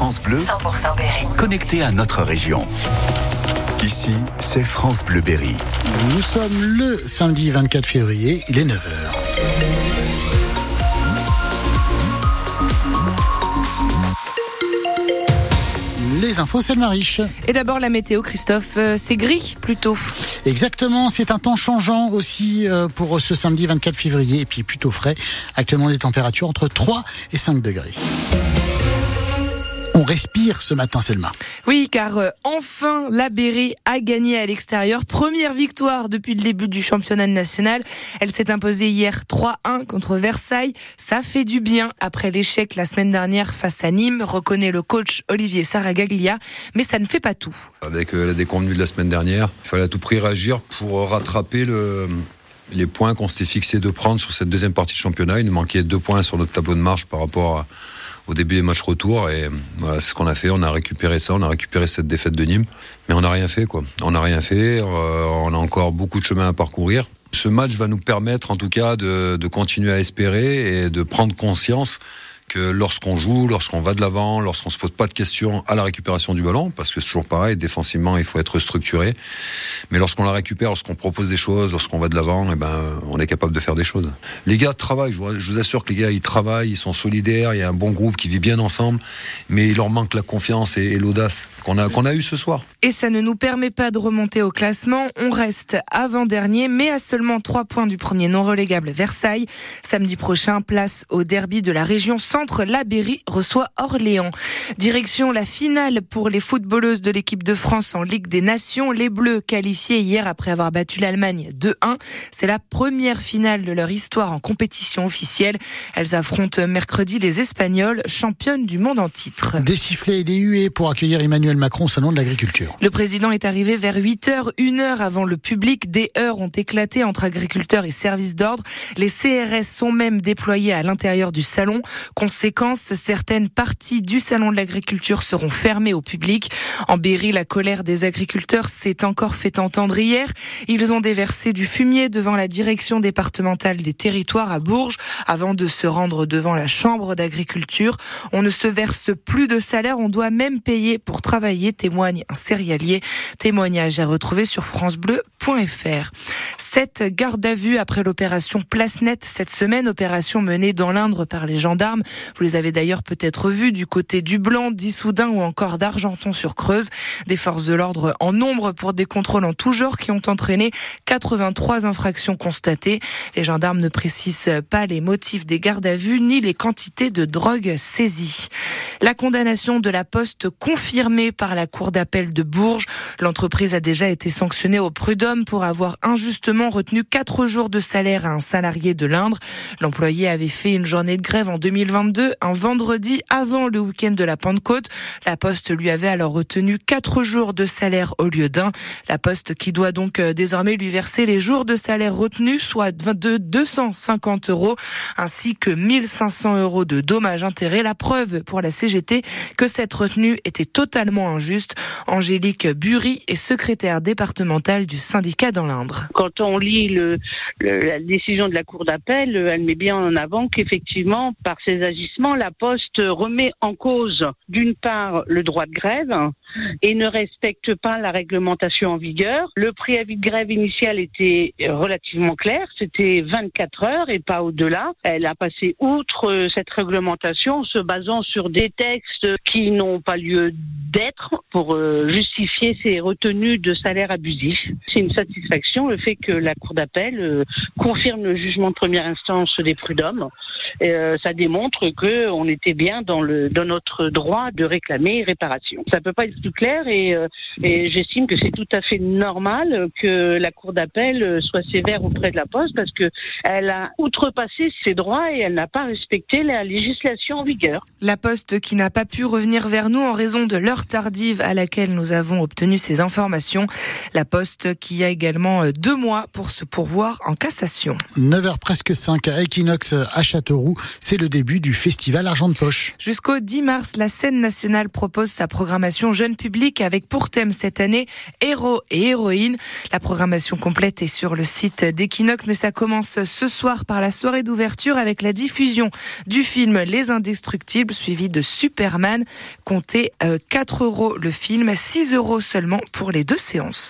France Bleu, 100% Berry. connecté à notre région. Ici, c'est France Bleu Berry. Nous sommes le samedi 24 février, il est 9h. Les infos, c'est le Mariche. Et d'abord la météo, Christophe, euh, c'est gris plutôt. Exactement, c'est un temps changeant aussi euh, pour ce samedi 24 février et puis plutôt frais. Actuellement des températures entre 3 et 5 degrés. Respire ce matin, Selma. Oui, car euh, enfin la Berry a gagné à l'extérieur. Première victoire depuis le début du championnat national. Elle s'est imposée hier 3-1 contre Versailles. Ça fait du bien après l'échec la semaine dernière face à Nîmes, reconnaît le coach Olivier Saragaglia. Mais ça ne fait pas tout. Avec euh, la déconvenue de la semaine dernière, il fallait à tout prix réagir pour rattraper le, les points qu'on s'était fixé de prendre sur cette deuxième partie de championnat. Il nous manquait deux points sur notre tableau de marche par rapport à, au début des matchs retour. Et voilà, c'est ce qu'on a fait. On a récupéré ça, on a récupéré cette défaite de Nîmes. Mais on n'a rien fait, quoi. On n'a rien fait. Euh, on a encore beaucoup de chemin à parcourir. Ce match va nous permettre, en tout cas, de continuer à espérer et de prendre conscience lorsqu'on joue, lorsqu'on va de l'avant, lorsqu'on se pose pas de questions à la récupération du ballon, parce que c'est toujours pareil, défensivement, il faut être structuré. Mais lorsqu'on la récupère, lorsqu'on propose des choses, lorsqu'on va de l'avant, eh ben, on est capable de faire des choses. Les gars travaillent, je vous, assure que les gars, ils travaillent, ils sont solidaires, il y a un bon groupe qui vit bien ensemble, mais il leur manque la confiance et, et l'audace qu'on a, qu'on a eu ce soir. Et ça ne nous permet pas de remonter au classement. On reste avant-dernier, mais à seulement trois points du premier non relégable Versailles. Samedi prochain, place au derby de la région centre. La Berry reçoit Orléans. Direction la finale pour les footballeuses de l'équipe de France en Ligue des Nations. Les Bleus qualifiés hier après avoir battu l'Allemagne 2-1. C'est la première finale de leur histoire en compétition officielle. Elles affrontent mercredi les Espagnols, championnes du monde en titre. Des sifflets et des huées pour accueillir Emmanuel Le président est arrivé vers 8 heures, une heure avant le public. Des heures ont éclaté entre agriculteurs et services d'ordre. Les CRS sont même déployés à l'intérieur du salon. Conséquence, certaines parties du salon de l'agriculture seront fermées au public. En Berry, la colère des agriculteurs s'est encore fait entendre hier. Ils ont déversé du fumier devant la direction départementale des territoires à Bourges avant de se rendre devant la chambre d'agriculture. On ne se verse plus de salaire, on doit même payer pour travailler, témoigne un céréalier. Témoignage à retrouver sur francebleu.fr. Cette garde à vue après l'opération Place Nette cette semaine, opération menée dans l'Indre par les gendarmes. Vous les avez d'ailleurs peut-être vus du côté du Blanc, d'Issoudun ou encore d'Argenton-sur-Creuse. Des forces de l'ordre en nombre pour des contrôles en tout genre qui ont entraîné 83 infractions constatées. Les gendarmes ne précisent pas les motifs des gardes à vue ni les quantités de drogue saisies. La condamnation de la Poste confirmée par la Cour d'appel de Bourges. L'entreprise a déjà été sanctionnée au prud'homme pour avoir injustement retenu quatre jours de salaire à un salarié de l'Indre. L'employé avait fait une journée de grève en 2022, un vendredi avant le week-end de la Pentecôte. La Poste lui avait alors retenu quatre jours de salaire au lieu d'un. La Poste qui doit donc euh, désormais lui verser les jours de salaire retenus, soit de 250 euros, ainsi que 1500 euros de dommages intérêts. La preuve pour la CGT que cette retenue était totalement injuste. Angélique Bury est secrétaire départementale du syndicat dans l'Indre. Quand on lit la décision de la Cour d'appel, elle met bien en avant qu'effectivement, par ses agissements, la Poste remet en cause, d'une part, le droit de grève et ne respecte pas la réglementation en vigueur. Le préavis de grève initial était relativement clair, c'était 24 heures et pas au-delà. Elle a passé outre cette réglementation en se basant sur des textes qui n'ont pas lieu d'être pour justifier ces retenues de salaire abusif. C'est une satisfaction le fait que la Cour d'appel confirme le jugement de première instance des prud'hommes. Euh, ça démontre que on était bien dans, le, dans notre droit de réclamer réparation. Ça peut pas être plus clair et, euh, et j'estime que c'est tout à fait normal que la Cour d'appel soit sévère auprès de la Poste parce que elle a outrepassé ses droits et elle n'a pas respecté la législation en vigueur. La Poste qui n'a pas pu revenir vers nous en raison de leur retard tardive à laquelle nous avons obtenu ces informations. La Poste qui a également euh, deux mois pour se pourvoir en cassation. 9h presque 5 à Equinox à Châteauroux. C'est le début du festival Argent de Poche. Jusqu'au 10 mars, la scène nationale propose sa programmation jeune public avec pour thème cette année héros et héroïnes. La programmation complète est sur le site d'Equinox, mais ça commence ce soir par la soirée d'ouverture avec la diffusion du film Les Indestructibles suivi de Superman. Comptez 4 euh, le film, 6 euros seulement pour les deux séances.